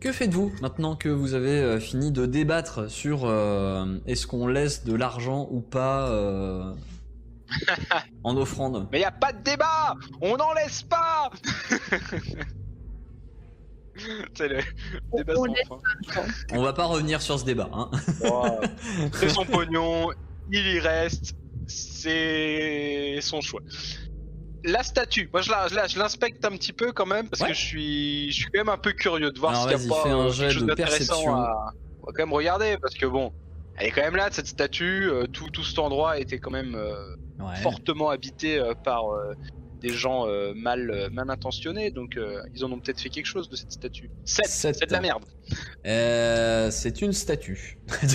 que faites-vous maintenant que vous avez euh, fini de débattre sur euh, est-ce qu'on laisse de l'argent ou pas euh, en offrande? Mais y a pas de débat On n'en laisse pas C'est le débat on sans va pas revenir sur ce débat. Hein. Wow. C'est son pognon, il y reste, c'est son choix. La statue, moi je l'inspecte un petit peu quand même parce Ouais. que je suis, je suis quand même un peu curieux de voir s'il n'y a pas un euh, quelque chose d'intéressant à... On va quand même regarder parce que bon, elle est quand même là cette statue, euh, tout, tout cet endroit était quand même euh, Ouais. fortement habité euh, par euh, des gens mal, mal intentionnés donc ils en ont peut-être fait quelque chose de cette statue. 7, Sept. c'est de la merde. C'est une statue.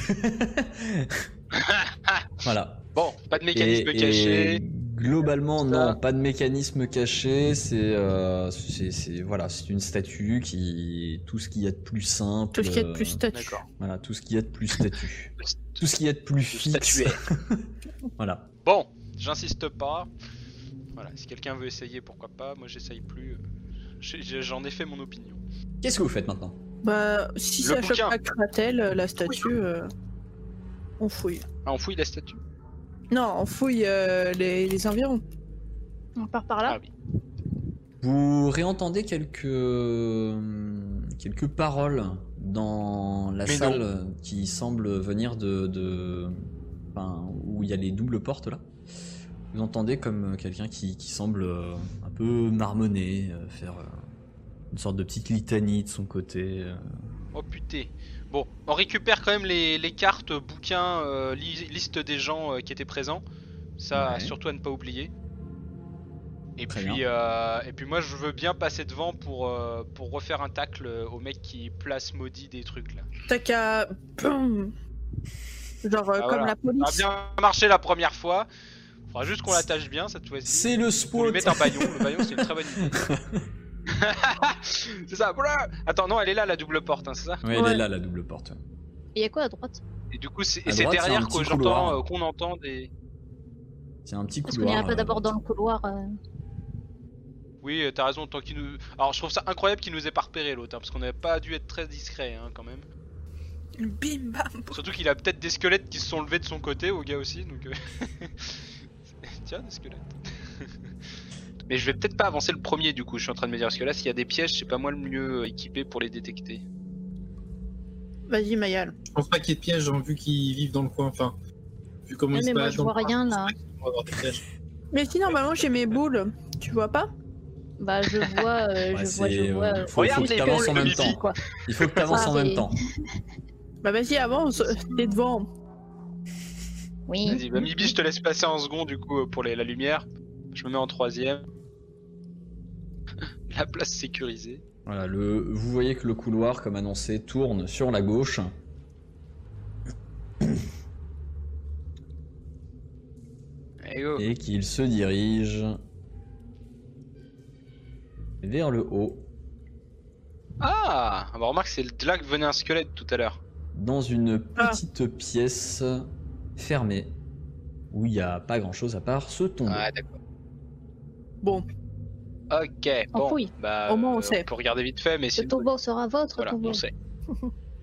voilà. Bon, pas de mécanisme Et- caché. et globalement, Ça. non, pas de mécanisme caché. C'est, euh, c'est, c'est- voilà, c'est une statue qui, tout ce qu'il y a de plus simple. Tout ce qui est de plus euh, statut. D'accord. Voilà, tout ce qu'il y a de plus statut. tout ce qu'il y a de plus fixe. voilà. Bon, j'insiste pas. Voilà, si quelqu'un veut essayer, pourquoi pas. Moi, j'essaye plus. J'en ai fait mon opinion. Qu'est-ce que vous faites maintenant? Bah, si Le ça choque bouquin. pas Kratel, euh, la statue, euh, on fouille. Ah, on fouille la statue? Non, on fouille euh, les, les environs. On part par là. Ah oui. Vous réentendez quelques quelques paroles dans la Mais salle qui semble venir de, de enfin, où il y a les doubles portes là. Vous entendez comme quelqu'un qui, qui semble euh, un peu marmonner, euh, faire euh, une sorte de petite litanie de son côté. euh. Oh putain. Bon, on récupère quand même les, les cartes, bouquins, euh, li- liste des gens euh, qui étaient présents. Ça, Ouais. surtout à ne pas oublier. Et Très puis, euh, et puis moi, je veux bien passer devant pour, euh, pour refaire un tacle au mec qui place maudit des trucs là. T'as qu'à. Boum. Genre euh, Ah, comme voilà. la Ça a police. bien marché la première fois. Faudra juste qu'on l'attache bien cette fois-ci. C'est le spot lui mettre un baillon. Le baillon, c'est une très bonne idée. c'est ça. Voilà. Attends, non, elle est là la double porte, hein, c'est ça? Ouais, elle Ouais. est là la double porte. Et y a quoi à droite? Et du coup, c'est derrière j'entends, couloir. euh, qu'on entend des. C'est un petit Est-ce qu'on couloir. irait pas euh, d'abord dans le couloir euh, Oui, euh, t'as raison. Tant qu'il nous. Alors, je trouve ça incroyable qu'il nous ait pas repéré l'autre, hein, parce qu'on n'avait pas dû être très discret, hein, quand même. Bim bam. Surtout qu'il a peut-être des squelettes qui se sont levés de son côté, au gars aussi, donc. euh, Tiens, des squelettes. Mais je vais peut-être pas avancer le premier du coup, je suis en train de me dire, parce que là, s'il y a des pièges, c'est pas moi le mieux équipé pour les détecter. Vas-y, Mayal. Je pense pas qu'il y ait de pièges, hein, vu qu'ils vivent dans le coin. Enfin, vu comment Ouais, ils se mais moi, baladent je vois coin, rien, là. Mais si normalement j'ai mes boules, tu vois pas? Bah je vois, euh, Ouais, je vois, je vois. euh, euh, faut, que les t'avances boules en de même temps. quoi. Il faut que t'avances en même temps. Bah vas-y, avance, t'es devant. Oui. Vas-y, bah Mibi, je te laisse passer en second du coup pour les- la lumière. Je me mets en troisième. la place sécurisée. Voilà, le, vous voyez que le couloir, comme annoncé, tourne sur la gauche. Et qu'il se dirige vers le haut Ah, bah remarque, c'est de là que venait un squelette tout à l'heure. dans une Ah. petite pièce fermée où il n'y a pas grand chose à part ce tombeau. Ah, d'accord. Bon, Ok, On bon. fouille. Bah, Au moins, on euh, sait. peut regarder vite fait, mais Le sinon. tombeau sera votre Voilà, tombeau. on sait.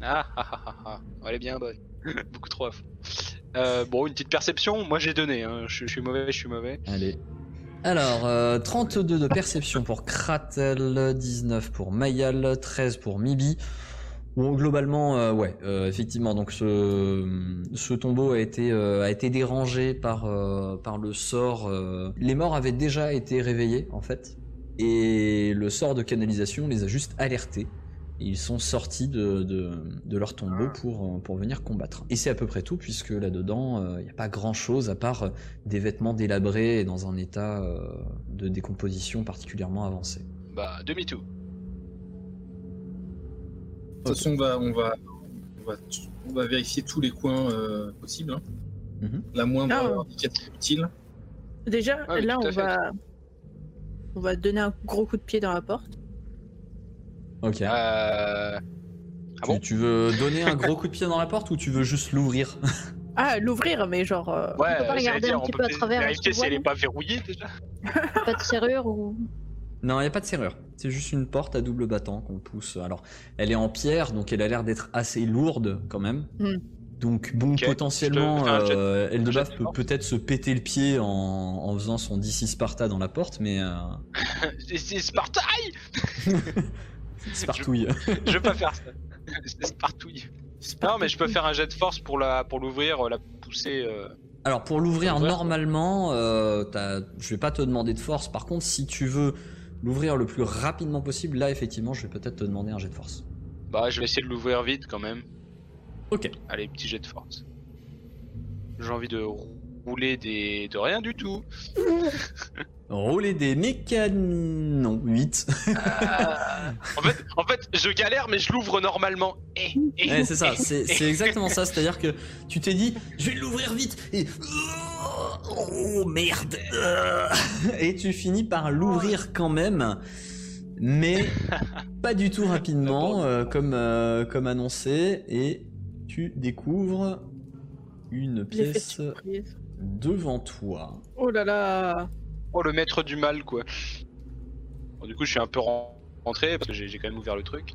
Ah, ah, ah, ah, ah. Elle est bien bonne. Beaucoup trop à fond. Euh, bon, une petite perception, moi j'ai donné. Hein. Je, je suis mauvais, je suis mauvais. Allez. Alors, euh, 32 de perception pour Kratel, 19 pour Mayal, 13 pour Mibi. Bon, globalement, euh, ouais, euh, effectivement, donc ce, ce tombeau a été, euh, a été dérangé par, euh, par le sort. euh, Les morts avaient déjà été réveillés, en fait, et le sort de canalisation les a juste alertés. Ils sont sortis de, de, de leur tombeau pour, euh, pour venir combattre. Et c'est à peu près tout, puisque là-dedans, il n'y a pas grand-chose à part des vêtements délabrés et dans un état euh, de décomposition particulièrement avancé. Bah, demi-tour. De toute façon, on va, on va, on on va, on va vérifier tous les coins euh, possibles. hein. Mhm. La moindre Ah. utile. Déjà, Ah oui, là, on fait. va... on va donner un gros coup de pied dans la porte. Ok. Euh... Ah tu, bon tu veux donner un gros coup de pied dans la porte ou tu veux juste l'ouvrir? Ah, l'ouvrir, mais genre. euh, Ouais, peut pas regarder dire, un on petit peut peu à travers, vérifier si elle est pas verrouillée déjà. Pas de serrure ou. Non, il n'y a pas de serrure. C'est juste une porte à double battant qu'on pousse. Alors, elle est en pierre, donc elle a l'air d'être assez lourde quand même. Hmm. Donc, bon, potentiellement, je euh, Eldebaf peut peut-être se péter le pied en, en faisant son DC Sparta dans la porte, mais euh, C'est- C'est Sparta Spartouille. Je veux pas faire ça. C'est Spartouille. Non, mais je peux faire un jet de force pour la pour l'ouvrir, la pousser. euh, Alors, pour l'ouvrir Ouvrir. normalement, euh, je vais pas te demander de force. Par contre, si tu veux l'ouvrir le plus rapidement possible, là, effectivement, je vais peut-être te demander un jet de force. Bah, je vais essayer de l'ouvrir vite quand même. Ok. Allez, petit jet de force. J'ai envie de rouler des de rien du tout. Rouler des mécanons. 8. En fait, en fait, je galère, mais je l'ouvre normalement. Eh, eh, Ouais, c'est ça, eh, c'est eh. c'est exactement ça. C'est-à-dire que tu t'es dit, je vais l'ouvrir vite et oh merde et tu finis par l'ouvrir quand même, mais pas du tout rapidement euh, comme euh, comme annoncé et tu découvres une pièce devant toi. Oh là là Oh, le maître du mal, quoi. Bon, du coup, je suis un peu ren- rentré parce que j'ai j'ai quand même ouvert le truc.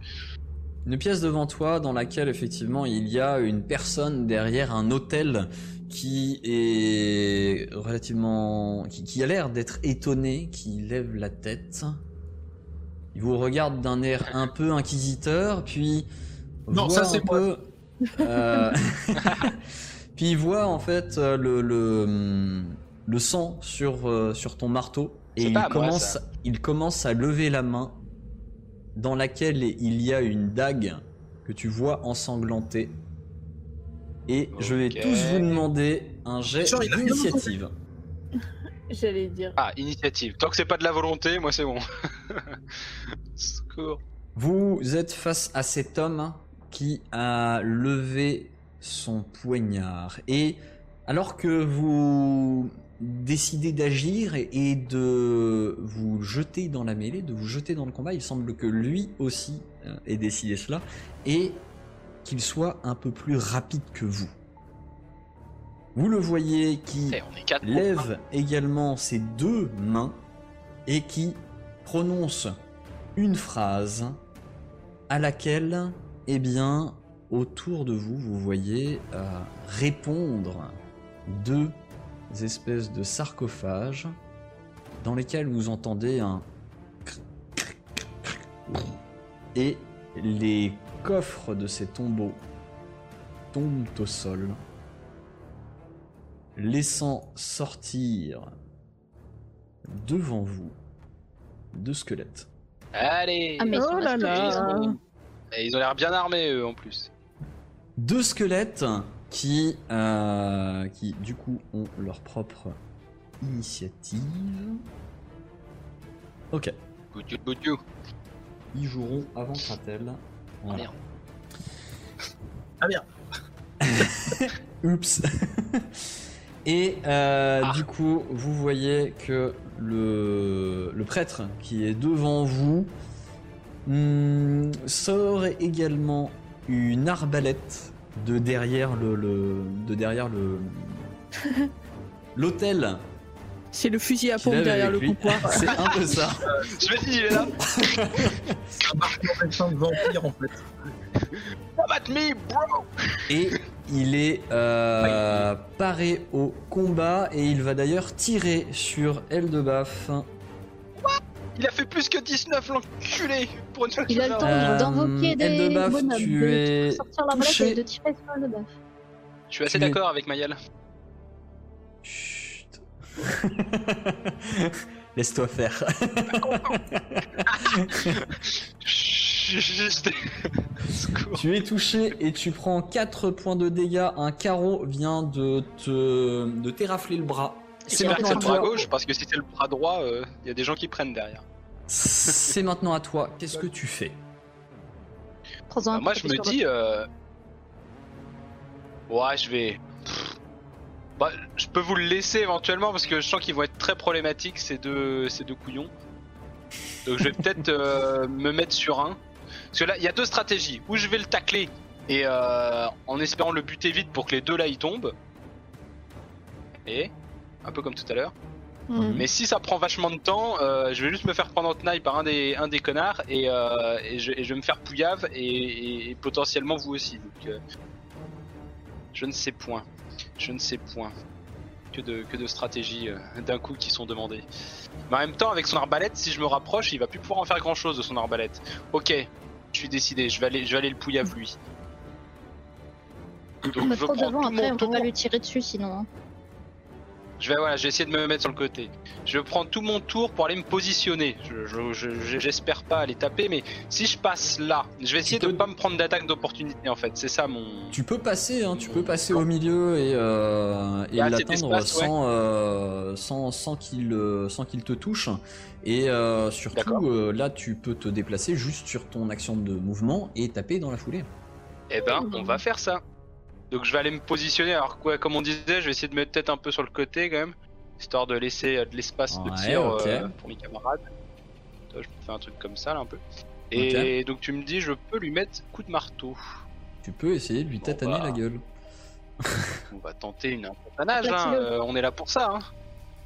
Une pièce devant toi dans laquelle effectivement il y a une personne derrière un hôtel qui est relativement... qui, qui a l'air d'être étonné, qui lève la tête. Il vous regarde d'un air un peu inquisiteur, puis... Non, voit ça, c'est peu... euh, puis il voit en fait euh, le, le, le sang sur, euh, sur ton marteau et il pas à moi, commence, il commence à lever la main dans laquelle il y a une dague que tu vois ensanglantée. Et je vais tous vous demander un jet d'initiative. J'allais dire. Ah, initiative. Tant que c'est pas de la volonté, moi c'est bon. Secours. Vous êtes face à cet homme qui a levé son poignard. Et alors que vous décidez d'agir et- et de vous jeter dans la mêlée, de vous jeter dans le combat, il semble que lui aussi euh, ait décidé cela et qu'il soit un peu plus rapide que vous. Vous le voyez qui Eh, lève également ses deux mains et qui prononce une phrase à laquelle, eh bien, autour de vous, vous voyez euh, répondre deux espèces de sarcophages dans lesquels vous entendez un et les coffres de ces tombeaux tombent au sol laissant sortir devant vous deux squelettes. Allez. Ah, mais Oh là là. ils sont- Et ils ont l'air bien armés eux en plus. Deux squelettes qui, euh, qui du coup ont leur propre initiative. Ok, Good you, good you. Ils joueront avant Kratel. Voilà. Merde. Ah merde. Oups. Et euh, Ah. du coup, vous voyez que le, le prêtre qui est devant vous hmm, sort également une arbalète de derrière le, le- de derrière le l'hôtel C'est le fusil à pompe derrière le lui. comptoir. C'est un peu ça. Je me dis, il est là. C'est un marqueur instinct de vampire en fait. Come at me, bro. Et il est euh, paré au combat et il va d'ailleurs tirer sur Eldebaf. Il a fait plus que 19 l'enculé pour une fois que Il a le temps Euh, d'invoquer des Eldebaf, bonhommes, tu de es sortir la touché. et de tirer sur le baf. Je suis assez es- d'accord avec Mayel. Chut. Laisse-toi faire. Tu es touché et tu prends 4 points de dégâts. Un carreau vient de te de t'érafler le bras. C'est que maintenant c'est le bras gauche parce que si c'est le bras droit, il y a des gens qui prennent derrière. C'est maintenant à toi. Qu'est-ce que tu fais? Bah, moi je me dis, euh, Ouais, je vais. Bah, je peux vous le laisser éventuellement parce que je sens qu'ils vont être très problématiques ces deux, ces deux couillons. Donc je vais peut-être euh, me mettre sur un. Parce que là, il y a deux stratégies. Ou je vais le tacler et euh, en espérant le buter vite pour que les deux là ils tombent. Et un peu comme tout à l'heure. Hmm. Mais si ça prend vachement de temps, euh, je vais juste me faire prendre en tenaille par un des, un des connards et, euh, et, je, et je vais me faire pouillave et, et- et potentiellement vous aussi. Donc, euh, je ne sais point. Je ne sais point. Que de, que de stratégies euh, d'un coup qui sont demandées. Mais en même temps, avec son arbalète, si je me rapproche, il va plus pouvoir en faire grand chose de son arbalète. Ok, je suis décidé, je vais aller, je vais aller le pouillave lui. Donc, je prends devant, tout après mon on peut tour. pas lui tirer dessus sinon. hein. Je vais, voilà, je vais essayer de me mettre sur le côté. Je vais prendre tout mon tour pour aller me positionner. Je- je- je- J'espère pas aller taper, mais si je passe là, je vais essayer Tu de peux- pas me prendre d'attaque d'opportunité en fait. C'est ça mon. Tu peux passer, hein, tu peux passer au milieu et, euh, et assez l'atteindre ouais. euh, sans, sans qu'il euh, sans qu'il te touche. Et euh, surtout, là, tu peux te déplacer juste sur ton action de mouvement et taper dans la foulée. Eh ben, on va faire ça. Donc je vais aller me positionner. Alors quoi, comme on disait, je vais essayer de mettre peut-être un peu sur le côté quand même, histoire de laisser euh, de l'espace de tir euh, pour mes camarades. Toi, je fais un truc comme ça là un peu. Et donc tu me dis, je peux lui mettre coup de marteau. Tu peux essayer de lui Bon, tataner bah. la gueule. On va tenter une un tatanage, hein. Battez-le. euh, on est là pour ça. Hein.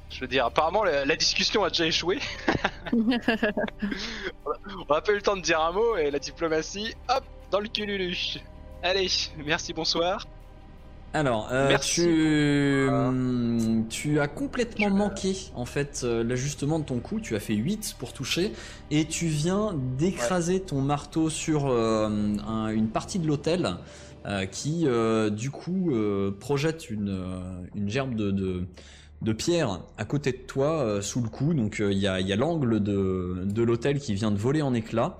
Je veux dire, apparemment la, la discussion a déjà échoué. On a pas eu le temps de dire un mot et la diplomatie, hop, dans le cululu. Allez, merci, bonsoir. Alors, euh, Merci tu, euh, hum, tu as complètement manqué en fait euh, l'ajustement de ton coup. Tu as fait 8 pour toucher et tu viens d'écraser ton marteau sur euh, un- une partie de l'hôtel qui, du coup, projette une, une gerbe de, de, de pierre à côté de toi sous le coup. Donc, il y a, il y a l'angle de, de l'hôtel qui vient de voler en éclats.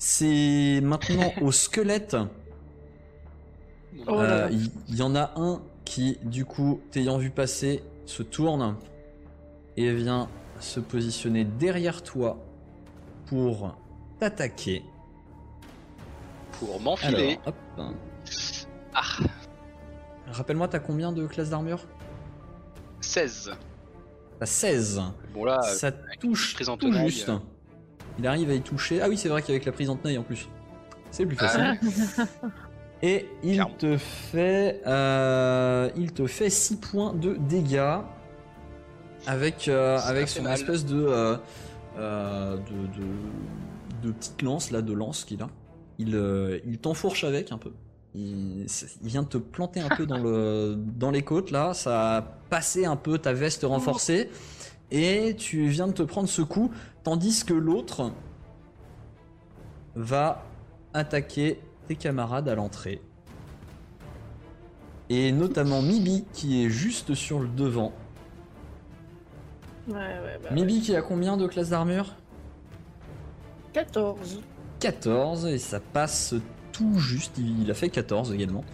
C'est maintenant au squelette Oh là là. euh, Il il y, en a un qui, du coup, t'ayant vu passer, se tourne et vient se positionner derrière toi pour t'attaquer. Pour m'enfiler. Ah, Rappelle-moi, t'as combien de classes d'armure? 16. T'as 16. Bon là, Ça touche prise en tout juste. euh. Il arrive à y toucher. Ah oui, c'est vrai qu'avec la prise en tenaille en plus. C'est plus Ah. Et il Clairement. te fait, euh, il te fait 6 points de dégâts avec, euh, avec son mal. espèce de, euh, euh, de, de, de petite lance là, de lance qu'il a. Il, euh, il t'enfourche avec un peu. Il, il vient de te planter un peu dans, le, dans les côtes là. Ça a passé un peu ta veste renforcée. Et tu viens de te prendre ce coup. Tandis que l'autre va attaquer tes camarades à l'entrée. Et notamment Mibi qui est juste sur le devant. Ouais, ouais, bah, Mibi qui a combien de classes d'armure? 14. 14 et ça passe tout juste. Il a fait 14 également.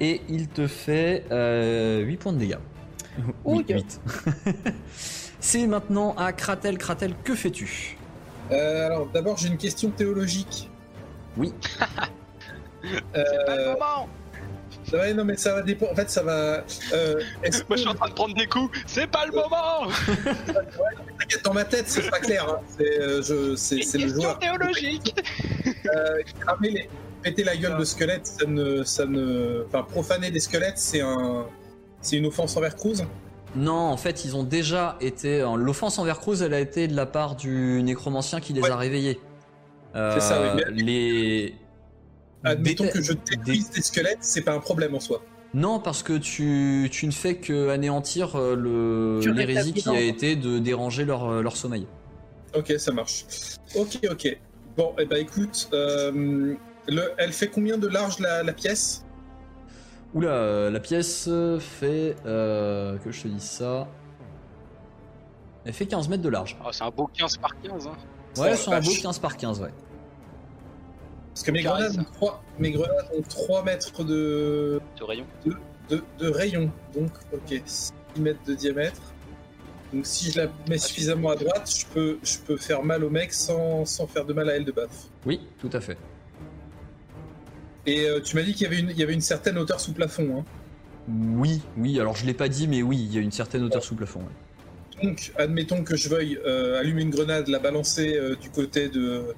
Et il te fait euh, 8 points de dégâts. Oui, Ouille. 8. C'est maintenant à Kratel. Kratel, que fais-tu? Euh, alors, d'abord, j'ai une question théologique. Oui. Euh, c'est pas le moment. ouais, non, mais ça va dépendre. En fait, ça va. Euh, est-ce Moi je suis en train de prendre des coups. C'est pas le moment. T'inquiète, dans ma tête, c'est pas clair. hein. C'est, euh, je- c'est, c'est le joueur. théologique. Euh, cramer les, péter la gueule de squelettes, ça ne, ça ne, enfin, profaner des squelettes, c'est un, c'est une offense envers Cruz? Non, en fait, ils ont déjà été. L'offense envers Cruz, elle a été de la part du nécromancien qui les Ouais. a réveillés. Euh, C'est ça, oui, mais- Les. Admettons que je détruise des squelettes, c'est pas un problème en soi. Non, parce que tu, tu ne fais que anéantir euh, l'hérésie qui a été de déranger leur, euh, leur sommeil. Ok, ça marche. Ok, ok. Bon, et bah écoute, euh, le, elle fait combien de large la, la pièce? Oula, euh, la pièce fait. euh, que je te dise ça. Elle fait 15 mètres de large. Oh, c'est un beau 15 par 15. Hein. Ouais, Oh, c'est un beau vache. 15 par 15, ouais. Parce que mes Carré, grenades, ça. ont 3, mes grenades ont 3 mètres de, Ce rayon. de, de rayon. Donc, ok, 6 mètres de diamètre. Donc, si je la mets suffisamment à droite, je peux, je peux faire mal au mec sans, sans faire de mal à elle de baffe. Oui, tout à fait. Et euh, tu m'as dit qu'il y, avait une- il y avait une certaine hauteur sous plafond. Hein. Oui, oui, alors je l'ai pas dit, mais oui, il y a une certaine hauteur sous plafond. ouais. Donc, admettons que je veuille euh, allumer une grenade, la balancer euh, du côté de.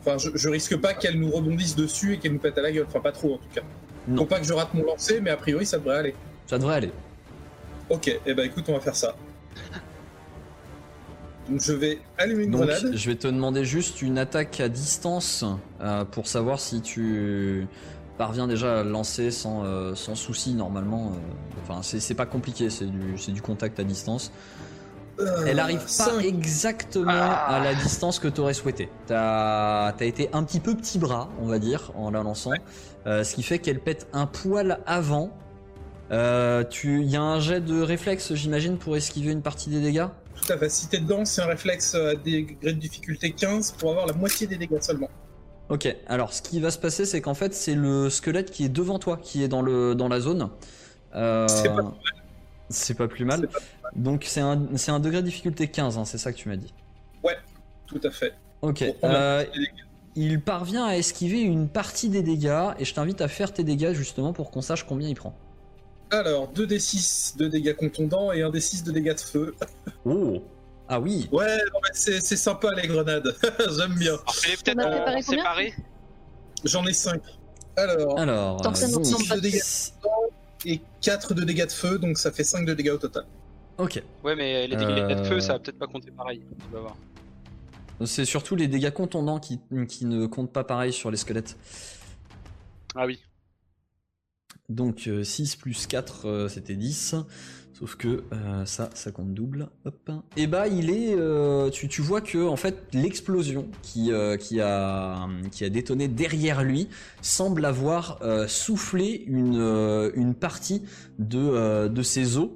Enfin, je, je risque pas qu'elle nous rebondisse dessus et qu'elle nous pète à la gueule. Enfin, pas trop en tout cas. Non. Faut pas que je rate mon lancer, mais a priori, ça devrait aller. Ça devrait aller. Ok, et eh ben écoute, on va faire ça. Donc, je vais allumer une Donc, grenade. je vais te demander juste une attaque à distance euh, pour savoir si tu parviens déjà à le lancer sans, euh, sans souci normalement. Enfin, c'est pas compliqué, c'est du, c'est du contact à distance. Elle arrive pas Euh, exactement à la distance que tu aurais souhaité. T'as as été un petit peu petit bras, on va dire, en la lançant. Euh, ce qui fait qu'elle pète un poil avant. Euh, tu, il y a un jet de réflexe, j'imagine, pour esquiver une partie des dégâts? Tout à fait. Si t'es dedans, c'est un réflexe à degré de difficulté 15 pour avoir la moitié des dégâts seulement. Ok, alors ce qui va se passer, c'est qu'en fait, c'est le squelette qui est devant toi, qui est dans, le, dans la zone. Euh, C'est pas c'est pas plus mal. Donc c'est un, c'est un degré de difficulté 15, hein, c'est ça que tu m'as dit. Tout à fait. Ok, euh, il parvient à esquiver une partie des dégâts, et je t'invite à faire tes dégâts justement pour qu'on sache combien il prend. Alors, 2d6 de dégâts contondants et 1d6 de dégâts de feu. Oh Ah oui Ouais, non, mais c'est c'est sympa les grenades. J'aime bien. Alors fais-les peut-être. J'en ai 5. Alors, Alors, Tant que ça euh, donc, de dégâts. et 4 de dégâts de feu, donc ça fait 5 de dégâts au total. Ok. Ouais, mais les dégâts de Euh. feu, ça va peut-être pas compter pareil. Tu vas voir. C'est surtout les dégâts contondants qui, qui ne comptent pas pareil sur les squelettes. Ah oui. Donc euh, 6 plus 4, euh, c'était 10. Sauf que euh, ça, ça compte double. Hop. Et bah il est... euh, tu, tu vois que en fait l'explosion qui, euh, qui, a, qui a détonné derrière lui semble avoir euh, soufflé une, euh, une partie de, euh, de ses os.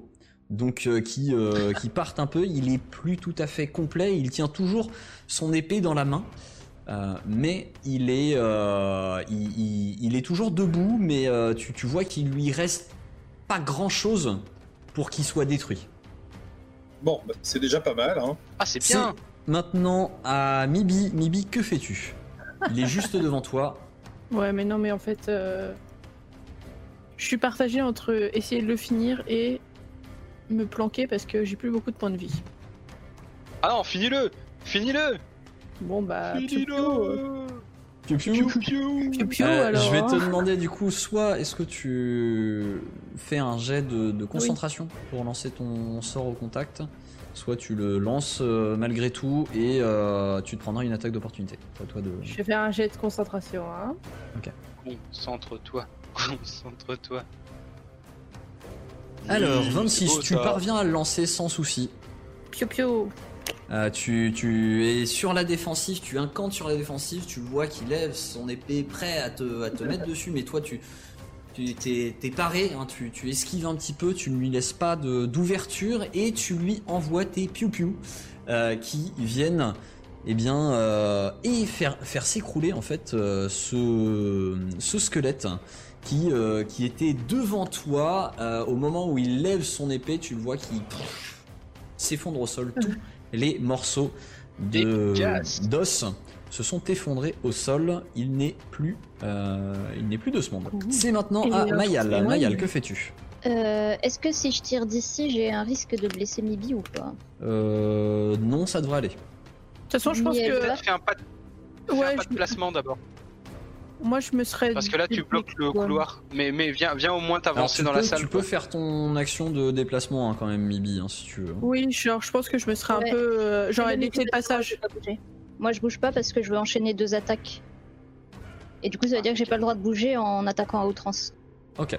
Donc euh, qui, euh, qui partent un peu. Il est plus tout à fait complet. Il tient toujours son épée dans la main. Euh, mais il est, euh, il, il- il est toujours debout, mais euh, tu, tu vois qu'il lui reste pas grand chose pour qu'il soit détruit. Bon, bah, c'est déjà pas mal. Hein. Ah, c'est bien. maintenant à Mibi. Mibi, que fais-tu? Il est juste devant toi. Ouais, mais non, mais en fait, euh, je suis partagée entre essayer de le finir et me planquer parce que j'ai plus beaucoup de points de vie. Ah non, finis-le Finis-le Bon bah, Finis-le piou. piou piou, Euh, alors. je vais te hein. demander du coup, soit est-ce que tu fais un jet de, de concentration pour lancer ton sort au contact, soit tu le lances euh, malgré tout et euh, tu te prendras une attaque d'opportunité. Toi de. Je vais faire un jet de concentration. Hein. Concentre-toi. Concentre-toi. Alors, Mmh, 26, c'est beau, tu parviens à le lancer sans souci. Piou piou. Euh, tu, tu es sur la défensive, tu incantes sur la défensive, tu vois qu'il lève son épée prêt à te, à te mettre dessus, mais toi tu tu t'es, t'es paré, hein, tu, tu esquives un petit peu, tu ne lui laisses pas de, d'ouverture et tu lui envoies tes piou-piou euh, qui viennent eh bien, euh, et faire, faire s'écrouler en fait euh, ce, ce squelette qui, euh, qui était devant toi euh, au moment où il lève son épée, tu le vois qui s'effondre au sol. Tous les morceaux d'os se sont effondrés au sol. Il n'est plus, euh, il n'est plus de ce monde. C'est maintenant à Mayal. Mayal, que fais-tu? Euh, Est-ce que si je tire d'ici, j'ai un risque de blesser Mibi ou pas? Euh, Non, ça devrait aller. De toute façon, je pense que. Fais un pas de, un pas je- de placement d'abord. Moi je me serais. Parce que là, tu bloques le couloir. Mais, mais viens, viens au moins t'avancer dans peux, la salle. tu peux faire ton action de déplacement hein, quand même, Mibi, hein, si tu veux. Oui, genre, je pense que je me serais Ouais. un peu. euh, J'aurais laissé le je passage. pas. Moi, je bouge pas parce que je veux enchaîner deux attaques. Et du coup, ça veut dire que j'ai pas le droit de bouger en attaquant à outrance. Ok.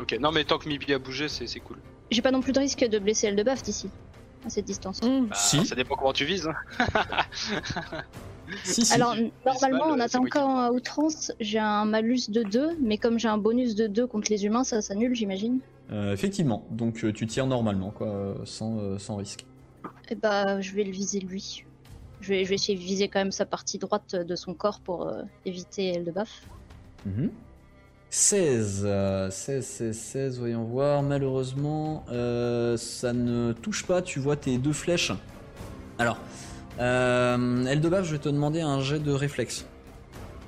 Ok, non, mais tant que Mibi a bougé, c'est c'est cool. J'ai pas non plus de risque de blesser elle de baf d'ici, à cette distance. Mmh. Bah, Si. Ça dépend comment tu vises. hein. Si, si. Alors, normalement, en c'est attaquant à outrance, j'ai un malus de 2, mais comme j'ai un bonus de 2 contre les humains, ça s'annule, j'imagine. Euh, effectivement. Donc, euh, tu tires normalement, quoi, euh, sans, euh, sans risque. Et bah, je vais le viser lui. Je vais, je vais essayer de viser quand même sa partie droite de son corps pour euh, éviter elle de baf. Mhm. 16, euh, 16, 16, 16, voyons voir. Malheureusement, euh, ça ne touche pas. Tu vois tes deux flèches. Alors, euh, Eldebaf, je vais te demander un jet de réflexe.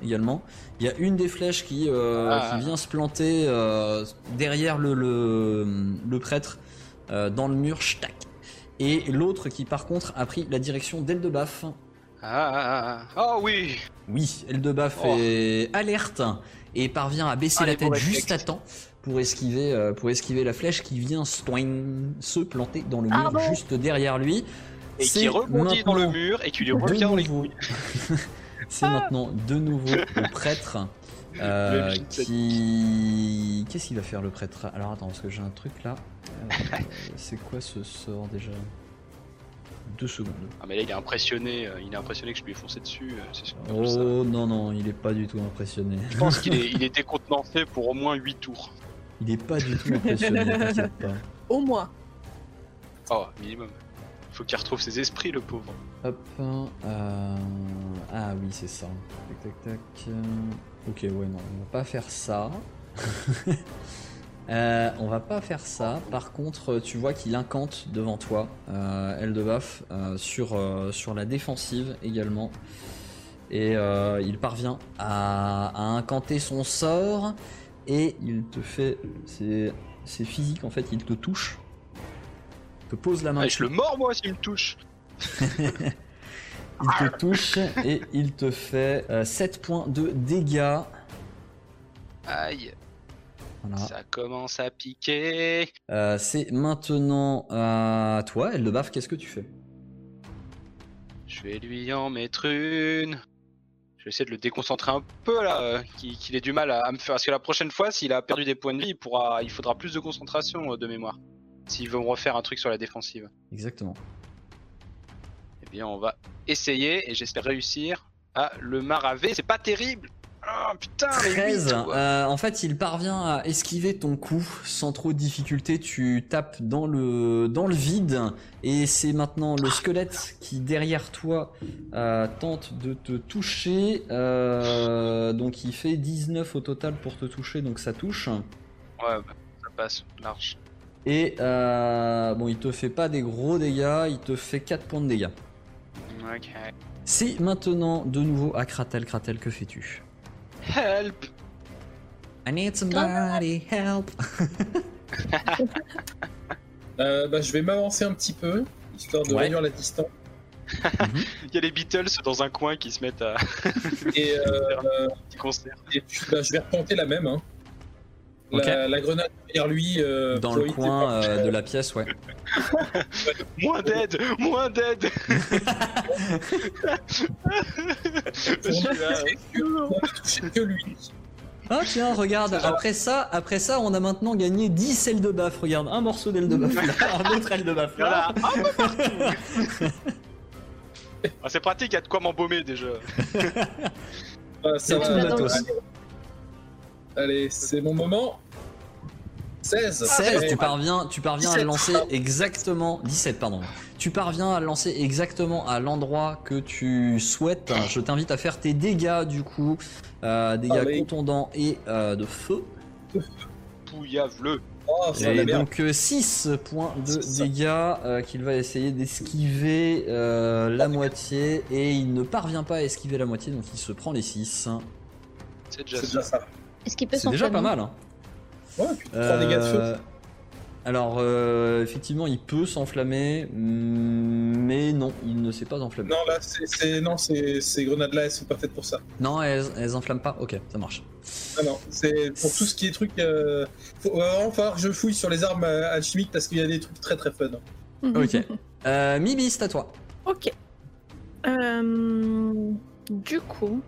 également. Il y a une des flèches qui, euh, Ah. qui vient se planter euh, derrière le, le, le prêtre euh, dans le mur, tac. Et l'autre qui par contre a pris la direction d'Eldebaf. Ah, ah, ah, oh oui Oui, Eldebaf Oh. est alerte et parvient à baisser Ah, la tête juste à temps pour esquiver, euh, pour esquiver la flèche qui vient se planter dans le Ah mur bon juste derrière lui. Et qui rebondit dans le mur et qui lui revient dans les couilles. C'est maintenant de nouveau le prêtre euh, qui. Qu'est-ce qu'il va faire le prêtre? Alors attends, parce que j'ai un truc là. Euh, C'est quoi ce sort déjà? Deux secondes. Ah mais là il est impressionné, euh, il est impressionné que je lui ai foncé dessus, c'est sûr. ça. Oh non, non, il est pas du tout impressionné. Je pense qu'il est, il est décontenancé pour au moins 8 tours. Il est pas du tout impressionné, t'inquiète pas. Au moins. Oh, minimum. Faut qu'il retrouve ses esprits le pauvre. Hop. euh, Ah oui, c'est ça. Tac, tac, tac. Ok, ouais, non, on va pas faire ça. Euh, on va pas faire ça. Par contre, tu vois qu'il incante devant toi, euh, Eldebaf, euh, sur, sur la défensive également. Et il parvient à, à incanter son sort. Et il te fait. C'est physique en fait, il te touche. Te pose la main Ah, je le mords moi s'il me touche. Il te touche et il te fait euh, 7 points de dégâts. Aïe, Voilà. ça commence à piquer. Euh, c'est maintenant à toi, Eldebaf, qu'est-ce que tu fais? Je vais lui en mettre une. Je vais essayer de le déconcentrer un peu là, euh, qu'il ait du mal à, à me faire. Parce que la prochaine fois, s'il a perdu des points de vie, il, pourra, il faudra plus de concentration euh, de mémoire. S'il veut me refaire un truc sur la défensive. Exactement. Eh bien, on va essayer et j'espère réussir à le maraver. C'est pas terrible. Ah putain, mais 13. huit, quoi. euh, en fait, il parvient à esquiver ton coup sans trop de difficulté. Tu tapes dans le, dans le vide et c'est maintenant le squelette qui, derrière toi, euh, tente de te toucher. Euh, donc, il fait 19 au total pour te toucher, donc ça touche. Ouais, bah, ça passe, large. Et euh, bon, il te fait pas des gros dégâts, il te fait 4 points de dégâts. Ok. C'est maintenant de nouveau à Kratel. Kratel, que fais-tu? Help I need somebody help. Euh, bah, je vais m'avancer un petit peu, histoire de Ouais. réduire la distance. Il y a les Beatles dans un coin qui se mettent à Et, euh, faire un petit concert. et puis, bah, je vais retenter la même. hein. La, la grenade derrière lui. euh, Dans le coin de- euh, de la pièce, ouais. Moins d'aide Moins d'aide que lui. Ah tiens, regarde, après ça, après ça, on a maintenant gagné 10 ailes de baf. Regarde, un morceau d'aile de baf là, un autre aile de baf là. Voilà. Ah, c'est pratique, il y a de quoi m'embaumer déjà. Ah, C'est ça tout matos. Allez, c'est mon moment. 16. 16, tu Ouais. parviens, tu parviens à 17. le lancer exactement. 17, pardon. Tu parviens à le lancer exactement à l'endroit que tu souhaites. Je t'invite à faire tes dégâts du coup. Euh, dégâts Allez. contondants et euh, de feu. Pouillave-le. Oh, ça Et donc 6 points de dégâts euh, qu'il va essayer d'esquiver euh, la moitié et il ne parvient pas à esquiver la moitié donc il se prend les 6. C'est déjà C'est ça. déjà ça. Est-ce qu'il peut C'est déjà pas s'enflammer mal. Hein. Ouais, puis 3 dégâts de feu. Euh, Alors euh, effectivement il peut s'enflammer mm, mais non il ne s'est pas enflammé. Non, là, c'est- non, c'est- ces grenades-là, elles sont pas faites pour ça. Non elles, elles enflamment pas Ok ça marche. Ah non, c'est pour tout ce qui est truc. Euh, faut va vraiment falloir que je fouille sur les armes euh, alchimiques parce qu'il y a des trucs très très fun. Ok. Euh, Mibi c'est à toi. Ok. Euh, du coup,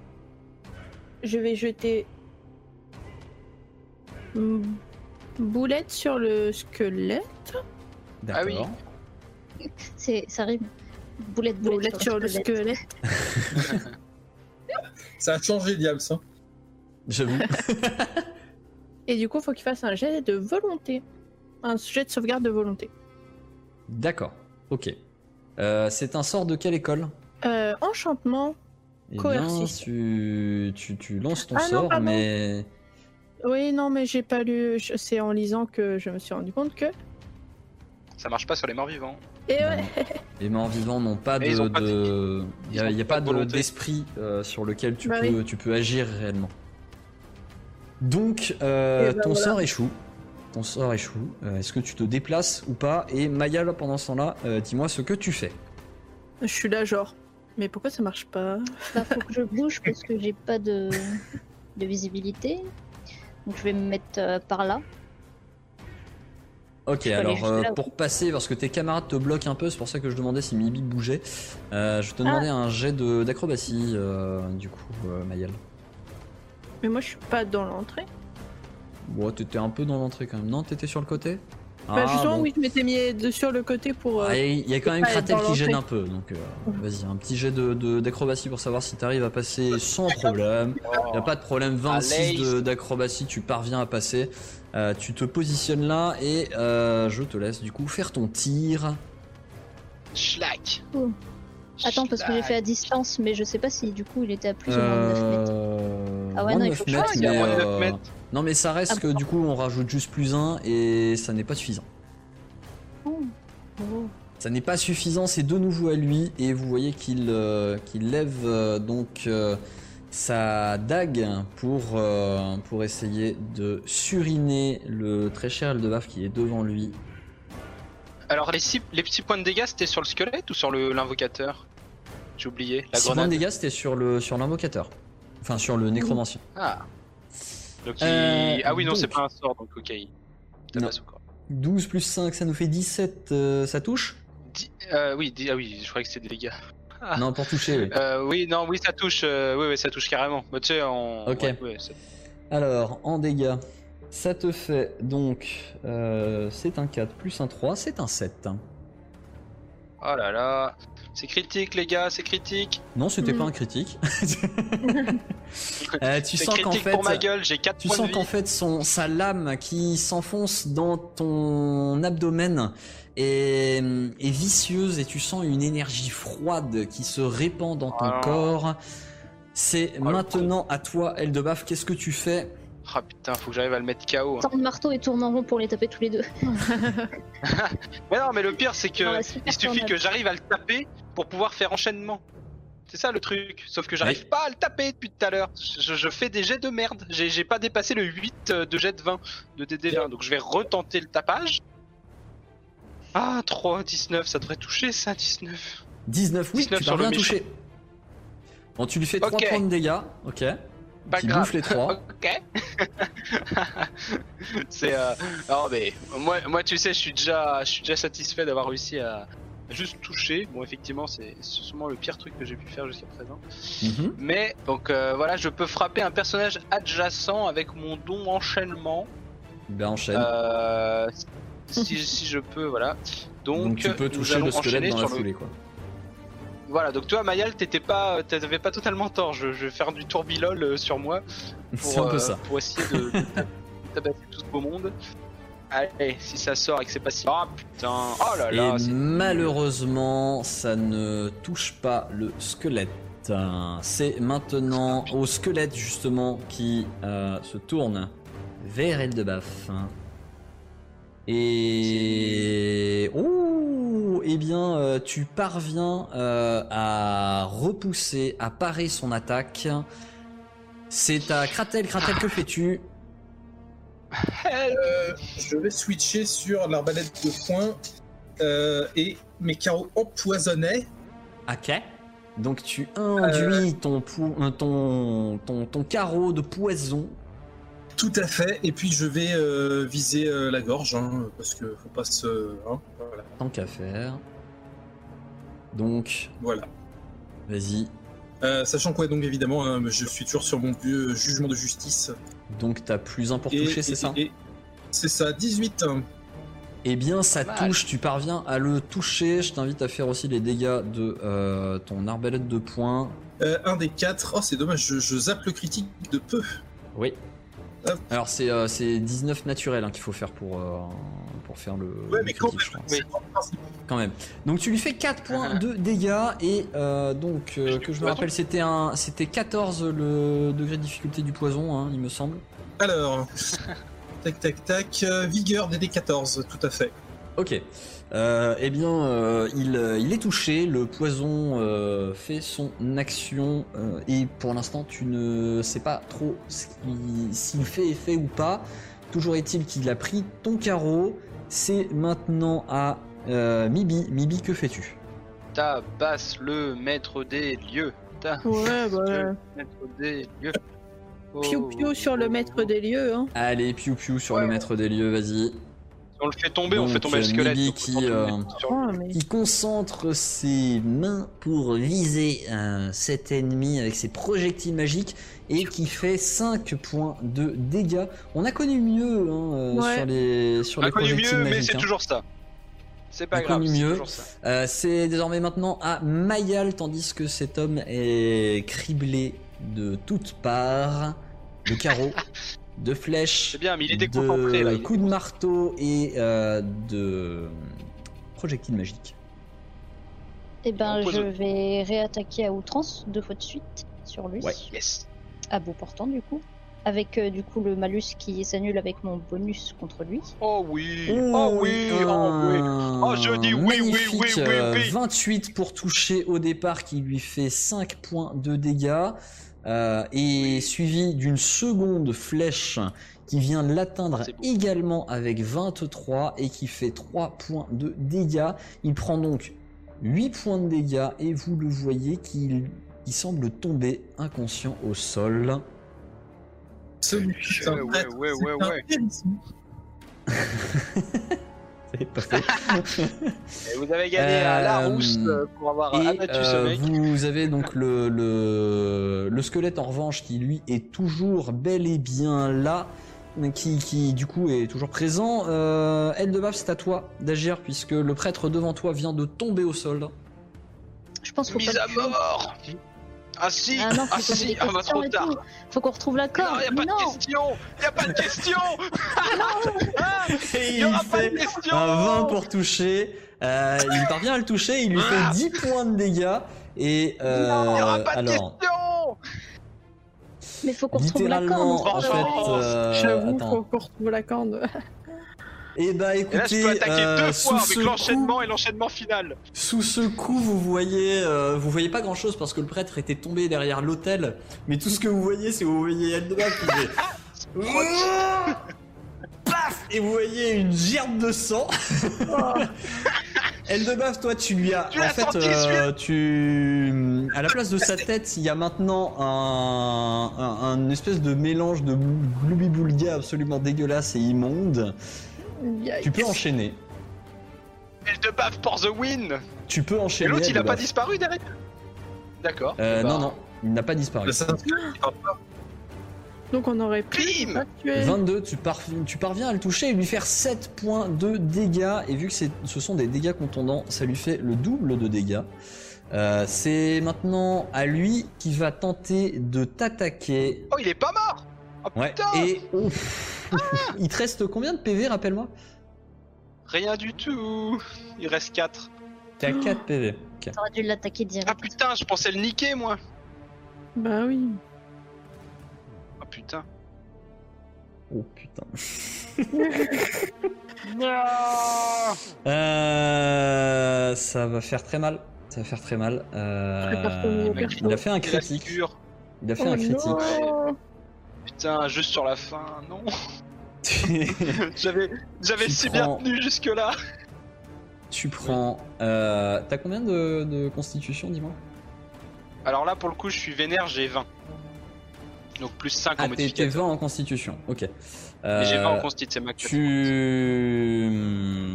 je vais jeter boulette sur le squelette. Ah oui. C'est, ça rime. Boulette, boulette, Boulette sur le squelette. Ça a changé, Diams. Hein. J'avoue. Et du coup, faut qu'il fasse un jet de volonté. Un jet de sauvegarde de volonté. D'accord. Ok. Euh, c'est un sort de quelle école? Euh, enchantement. Eh bien, tu, tu, tu lances ton Ah sort, mais Oui, non, mais j'ai pas lu. je- C'est en lisant que je me suis rendu compte que Ça marche pas sur les morts vivants. Et ouais. Les morts vivants n'ont pas de. Mais Il n'y a, y pas de- d'esprit euh, sur lequel tu, Bah peux, oui. tu peux agir réellement. Donc, euh, ben ton voilà. sort échoue. Ton sort échoue. Euh, Est-ce que tu te déplaces ou pas? Et Mayal, pendant ce temps-là, euh, dis-moi ce que tu fais. Je suis là, genre. Mais pourquoi ça marche pas? Bah, faut que je bouge parce que j'ai pas de, de visibilité. Donc je vais me mettre euh, par là. Ok, alors euh, là, pour passer, parce que tes camarades te bloquent un peu, c'est pour ça que je demandais si Mibi bougeait. euh, je te demandais Ah. un jet d'acrobatie, euh, du coup, euh, Mayal. Mais moi, je suis pas dans l'entrée. Bon, t'étais un peu dans l'entrée quand même. Non, t'étais sur le côté? Bah, Ah, justement, bon. oui, je m'étais mis de- sur le côté pour. euh, Ah, Il y a quand même Kratel qui gêne un peu, donc euh, vas-y, un petit jet de- de- d'acrobatie pour savoir si t'arrives à passer sans problème. Y a pas de problème, 26 Allez. de- d'acrobatie, tu parviens à passer. Euh, tu te positionnes là et euh, je te laisse du coup faire ton tir. Schlack. Oh. Attends, parce que j'ai fait à distance, mais je sais pas si du coup il était à plus ou moins de 9 mètres. Ah ouais, moins non, il 9 faut que je mètres, fasse. Il y a mais, moins de 9 mètres. Non mais ça reste Ah que bon du coup on rajoute juste plus 1 et ça n'est pas suffisant. Oh. Oh. Ça n'est pas suffisant, c'est de nouveau à lui et vous voyez qu'il euh, qu'il lève euh, donc euh, sa dague pour, euh, pour essayer de suriner le très cher Eldebaf qui est devant lui. Alors, les, six- les petits points de dégâts, c'était sur le squelette ou sur l'invocateur? J'ai oublié. La Six points de grenade. dégâts c'était sur le sur l'invocateur. Enfin sur le nécromancien. Ah. Donc, il- Euh, ah oui, non, c'est pas un sort, donc ok. tabasse encore. 12 plus 5 ça nous fait 17, euh, ça touche euh, oui, ah oui, je croyais que c'était des dégâts. Ah. Non pour toucher oui. Euh, oui, non, oui, ça touche. euh, oui, oui, ça touche carrément. Bah, tu sais, en. Ok. ouais, ouais, ça- Alors, en dégâts, ça te fait donc. euh, c'est un 4 plus un 3, c'est un 7. Oh là là. C'est critique, les gars, c'est critique. Non, c'était pas un critique. Euh, tu C'est sens qu'en critique fait. pour ma gueule, j'ai 4 Tu points sens qu'en fait son, sa lame qui s'enfonce dans ton abdomen est, est vicieuse et tu sens une énergie froide qui se répand dans ton corps. C'est Oh, maintenant à toi, Eldebaf. Qu'est-ce que tu fais Ah putain, faut que j'arrive à le mettre KO. hein. Marteau et tourne en rond pour les taper tous les deux. Mais non, mais le pire, c'est que il suffit que j'arrive à le taper pour pouvoir faire enchaînement. C'est ça le truc. Sauf que j'arrive pas à le taper depuis tout à l'heure. Je, je fais des jets de merde. J'ai pas dépassé le 8 de jet de 20, de DD20. Donc je vais retenter le tapage. Ah, 3, 19, ça devrait toucher ça, 19. 19, oui, 19 tu sur le toucher. Bon, tu lui fais 3 Ok. points de dégâts, ok. Pas Qui grave. bouffe les trois. ok. c'est. Euh... Non, mais moi, moi, tu sais, je suis déjà, je suis déjà satisfait d'avoir réussi à juste toucher. Bon, effectivement, c'est sûrement le pire truc que j'ai pu faire jusqu'à présent. Mhm. Mais donc euh, voilà, je peux frapper un personnage adjacent avec mon don enchaînement. Ben enchaîne. Euh, si, si je peux, voilà. Donc, Donc tu peux toucher le squelette dans la sur le- foulée, quoi. Voilà, donc toi, Mayal, t'étais pas, t'avais pas totalement tort. Je, je vais faire du tourbilol euh, sur moi pour, un peu euh, ça. pour essayer de, de tabasser tout ce beau monde. Allez, si ça sort et que c'est pas si. Oh putain, oh là là, Et malheureusement, ça ne touche pas le squelette. C'est maintenant au squelette justement qui euh, se tourne vers Eldebaf. Et oh, eh bien, euh, tu parviens euh, à repousser, à parer son attaque. C'est à Kratel. Kratel, que fais-tu? Euh, je vais switcher sur l'arbalète de poing et mes carreaux empoisonnés. Ok. Donc tu induis ton, pou- ton, ton, ton carreau de poison. Tout à fait. Et puis je vais viser la gorge hein, parce que faut pas se. hein. Tant qu'à faire. Donc, voilà. vas-y. Euh, sachant quoi, donc évidemment, hein, je suis toujours sur mon vieux jugement de justice. Donc t'as plus un pour Et- toucher, c'est ça C'est ça, 18. hein. Eh bien, ça mal. touche. Tu parviens à le toucher. Je t'invite à faire aussi les dégâts de euh, ton arbalète de poing. Euh, un des quatre. Oh, c'est dommage, je, je zappe le critique de peu. Oui. Hop. Alors c'est euh, c'est 19 naturel hein, qu'il faut faire pour, euh, pour faire le, Ouais, le mais quand critique, même, quand. Donc tu lui fais 4 points de dégâts et euh, donc euh, que je me rappelle c'était un c'était 14 le degré de difficulté du poison hein, il me semble. Alors, tac tac tac, euh, vigueur DD14, tout à fait. Ok. Euh, eh bien, euh, il, euh, il est touché. Le poison euh, fait son action. euh, et pour l'instant, tu ne sais pas trop s'il fait effet ou pas. Toujours est-il qu'il a pris ton carreau. C'est maintenant à euh, Mibi. Mibi, que fais-tu? Tabasse le maître des lieux. Tabasse Ouais, bah. le maître des lieux. Piou piou sur le maître des lieux, hein. Allez, piou piou sur le maître des lieux, vas-y. On le fait tomber, on Donc, fait tomber le euh, squelette. Qui, euh, mais... Il concentre ses mains pour viser euh, cet ennemi avec ses projectiles magiques et qui fait 5 points de dégâts. On a connu mieux hein, Ouais. sur les, sur On a les connu projectiles mieux, mais magiques. c'est hein. toujours ça. C'est On pas a grave, c'est mieux. Euh, c'est désormais maintenant à Mayal, tandis que cet homme est criblé de toutes parts, de carreaux, de flèches, bien, mais il de là. il est coups de marteau et euh, de projectiles magiques. Eh ben, je vais réattaquer à outrance deux fois de suite sur lui. Ouais. Yes. À bout portant, du coup. Avec euh, du coup le malus qui s'annule avec mon bonus contre lui. Oh oui. Oh oui. Oh oui. Oh, je dis oui, oui, oui, Magnifique, oui, euh, oui. 28 pour toucher au départ qui lui fait 5 points de dégâts. Euh, et suivi d'une seconde flèche qui vient l'atteindre également avec 23 et qui fait 3 points de dégâts. Il prend donc 8 points de dégâts et vous le voyez qu'il il semble tomber inconscient au sol. Celui-ci, c'est un Ouais, ouais, traître, ouais, c'est ouais, Et vous avez gagné à la Euh, rousse euh, pour avoir Et abattu ce euh, mec. vous avez donc le, le, le squelette en revanche qui lui est toujours bel et bien là, qui, qui du coup est toujours présent. Euh, Eldebaf, c'est à toi d'agir puisque le prêtre devant toi vient de tomber au sol. Je pense qu'il faut Mise pas à mort. Ah si. Ah non, Ah si. Ah bah trop tard. Faut qu'on retrouve la Non, corde. y a pas de non. question. Y a pas de question. Ah, Et y il aura pas de fait question. un 20 pour toucher. Euh, il parvient à le toucher, il lui fait 10 points de dégâts. Et euh, Non, y aura pas de alors, question. Mais faut qu'on retrouve la littéralement, corde. en fait, euh, J'avoue, attends. faut qu'on retrouve la corde. Et bah Et là, je écoutez, peux attaquer euh, deux fois avec coup- l'enchaînement et l'enchaînement final. Sous ce coup, vous voyez, euh, vous voyez pas grand chose parce que le prêtre était tombé derrière l'autel. Mais tout ce que vous voyez, c'est vous voyez Eldebaf qui fait. Paf Et vous voyez une gerbe de sang. Eldebaf, toi, tu lui as. Tu en fait, senti, euh, tu. À la place de sa tête, il y a maintenant un, un, un espèce de mélange de gloubi-boulga absolument dégueulasse et immonde. Yikes. Tu peux enchaîner. Elle de baffe pour the win. Tu peux Et enchaîner. l'autre, il a pas disparu derrière. D'accord. Euh, Bah, non, non, il n'a pas disparu. Donc on aurait pu Bim pas tuer. 22, tu, par- tu parviens à le toucher et lui faire 7 points de dégâts. Et vu que c'est- ce sont des dégâts contondants, ça lui fait le double de dégâts. Euh, c'est maintenant à lui qui va tenter de t'attaquer. Oh, il est pas mort. Oh Ouais. putain. Et ouf. Il te reste combien de PV, rappelle-moi? Rien du tout. Il reste 4. T'es à 4 PV. Ok. T'aurais dû l'attaquer direct. Ah putain, je pensais le niquer moi. Bah oui. Ah putain. Oh putain. Non. Euh, ça va faire très mal. Ça va faire très mal. Euh, Prépare ton il a fait un critique. Il a fait Oh un critique. non. Putain, juste sur la fin, non. tu J'avais, j'avais Tu si prends- bien tenu jusque là. prends. Euh, T'as combien de, de constitution, dis-moi? Alors là, pour le coup, je suis vénère, j'ai 20. Donc plus 5 en Ah, t'es t'es modificateur. 20 en constitution. Ok. Mais j'ai 20 en Euh, consti, c'est ma Je Tu.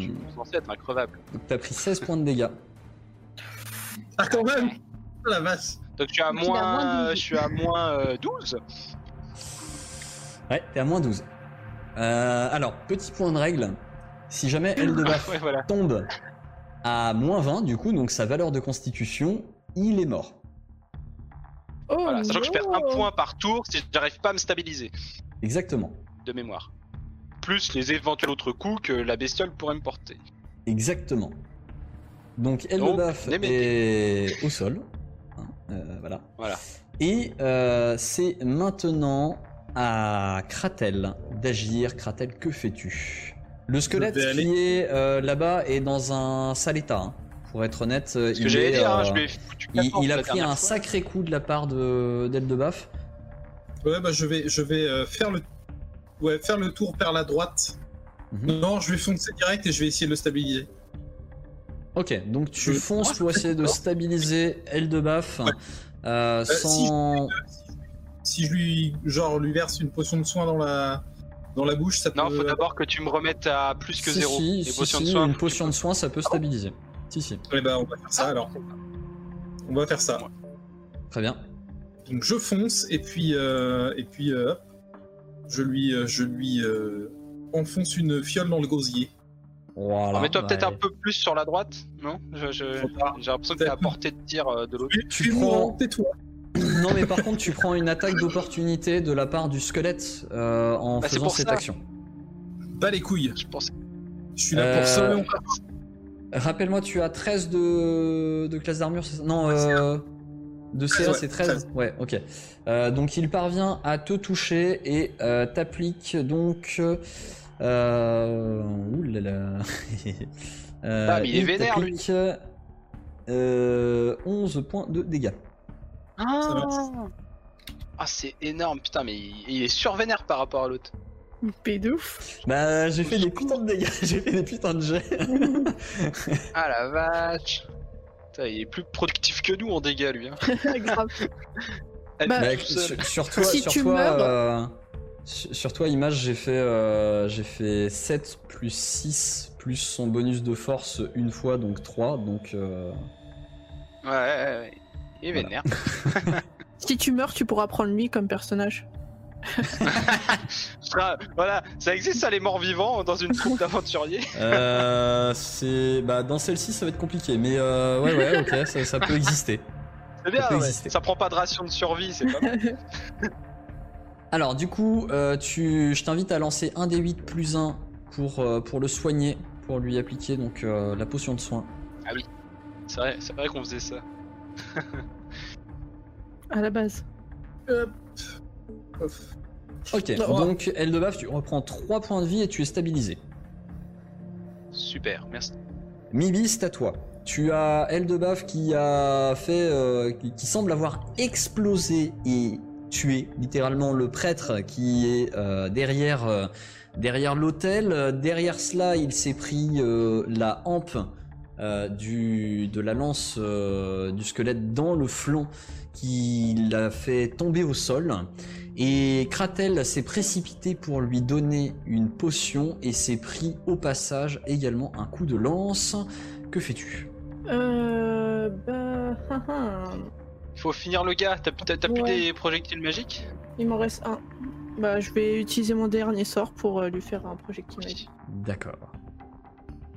suis censé être increvable. Donc t'as pris 16 points de dégâts. Ah, quand même Oh la vache Donc je suis à Donc il a moins moins, 12. je suis à moins euh, 12. Ouais, t'es à moins 12. Euh, alors, petit point de règle. Si jamais Eldebaf Ouais, voilà. tombe à moins 20, du coup, donc sa valeur de constitution, il est mort. Oh Voilà, sachant que je perds un point par tour si j'arrive pas à me stabiliser Exactement. de mémoire. Plus les éventuels autres coups que la bestiole pourrait me porter. Exactement. Donc Eldebaf les est au sol. Hein, euh, voilà. Voilà. Et euh, c'est maintenant à Kratel d'agir. Kratel, que fais-tu? Le squelette qui est euh, là-bas est dans un sale état. hein. Pour être honnête, il, que j'allais est, dire, hein, euh, je lui ai foutu il, quatre il a pris un fois. sacré coup de la part de d'Eldebaf. Ouais, bah je vais, je vais euh, faire le, ouais, faire le tour vers la droite. Mhm. Non, je vais foncer direct et je vais essayer de le stabiliser. Ok, donc tu Je- fonces pour essayer de stabiliser Eldebaf Ouais. euh, sans. Si je lui, genre, lui verse une potion de soin dans la, dans la bouche, ça peut. Non, faut d'abord que tu me remettes à plus que Si, zéro. si, Les si, potions si, de soin. une potion de soin, ça peut stabiliser. Si, si. Eh ben, on va faire ça alors. On va faire ça. Très bien. Donc je fonce et puis euh, et puis euh, je lui euh, je lui euh, enfonce une fiole dans le gosier. Voilà. Remets-toi bah, peut-être un peu plus sur la droite, non? J'ai l'impression que t'es à portée de tir de l'autre. Tu Tu prends- tais-toi. Non, mais par contre, tu prends une attaque d'opportunité de la part du squelette euh, en Bah, faisant cette ça. action. Bas les couilles. Je pense. Je suis là Euh, pour sauver mon Rappelle-moi, tu as 13 de, de classe d'armure, c'est ça? Non, euh, de CA, Ouais, c'est 13 Ouais, ok. Euh, donc, il parvient à te toucher et euh, t'applique donc. Euh, ouh là là. Euh, Ah, mais il est vénère, lui. t'applique, euh, 11 points de dégâts. Ah, ah c'est énorme, putain, mais il, il est survénère par rapport à l'autre. Pédouf. Bah, j'ai fait des putains de dégâts, j'ai fait des putains de jets. Ah la vache. Putain, il est plus productif que nous en dégâts, lui. Hein. Grave. Elle Bah, Bah, sur, sur toi, Si sur tu toi, meurs- euh, sur, sur toi, Image, j'ai fait, euh, j'ai fait 7 plus 6 plus son bonus de force une fois, donc 3. Donc, euh, Ouais, ouais, ouais. Il est Voilà. vénère. Si tu meurs, tu pourras prendre lui comme personnage. Voilà, ça existe ça les morts vivants dans une troupe d'aventuriers. euh, c'est, bah, dans celle-ci, ça va être compliqué, mais euh, ouais, ouais, ok, ça, ça peut exister. C'est bien, peut ouais. exister. ça prend pas de ration de survie, c'est pas mal. Alors, du coup, euh, tu, je t'invite à lancer un des 8 plus 1 pour, euh, pour le soigner, pour lui appliquer donc euh, la potion de soin. C'est vrai, c'est vrai qu'on faisait ça. À la base. Hop. Hop. Ok, Non, donc Eldebaf, tu reprends 3 points de vie et tu es stabilisé. Super, merci. Mibi, c'est à toi. Tu as Eldebaf qui a fait, euh, qui, qui semble avoir explosé et tué littéralement le prêtre qui est euh, derrière, euh, derrière l'autel. Euh, Derrière cela, il s'est pris euh, la hampe euh, du, de la lance euh, du squelette dans le flanc qui l'a fait tomber au sol. Et Kratel s'est précipité pour lui donner une potion et s'est pris au passage également un coup de lance. Que fais-tu? Euh. Bah. Faut finir le gars, t'as t'as plus Ouais. des projectiles magiques? Il m'en reste un. Bah, je vais utiliser mon dernier sort pour euh, lui faire un projectile magique. D'accord.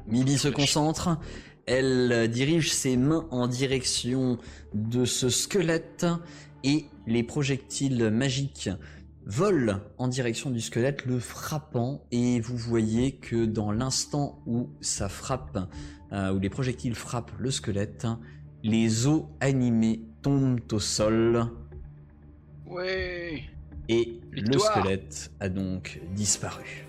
Mibi se concentre. Elle dirige ses mains en direction de ce squelette et les projectiles magiques volent en direction du squelette, le frappant. Et vous voyez que dans l'instant où ça frappe, euh, où les projectiles frappent le squelette, les os animés tombent au sol Ouais. et le squelette a donc disparu.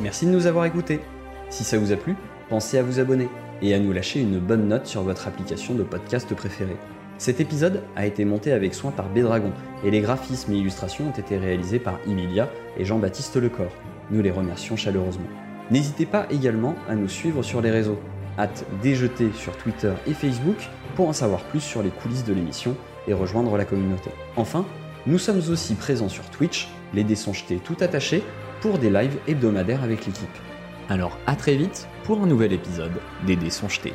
Merci de nous avoir écoutés. Si ça vous a plu, pensez à vous abonner et à nous lâcher une bonne note sur votre application de podcast préférée. Cet épisode a été monté avec soin par Bédragon et les graphismes et illustrations ont été réalisés par Emilia et Jean-Baptiste Lecor. Nous les remercions chaleureusement. N'hésitez pas également à nous suivre sur les réseaux. Hâte déjeter sur Twitter et Facebook pour en savoir plus sur les coulisses de l'émission et rejoindre la communauté. Enfin, nous sommes aussi présents sur Twitch, les dés sont jetés tout attachés, pour des lives hebdomadaires avec l'équipe. Alors à très vite pour un nouvel épisode des dés sont jetés.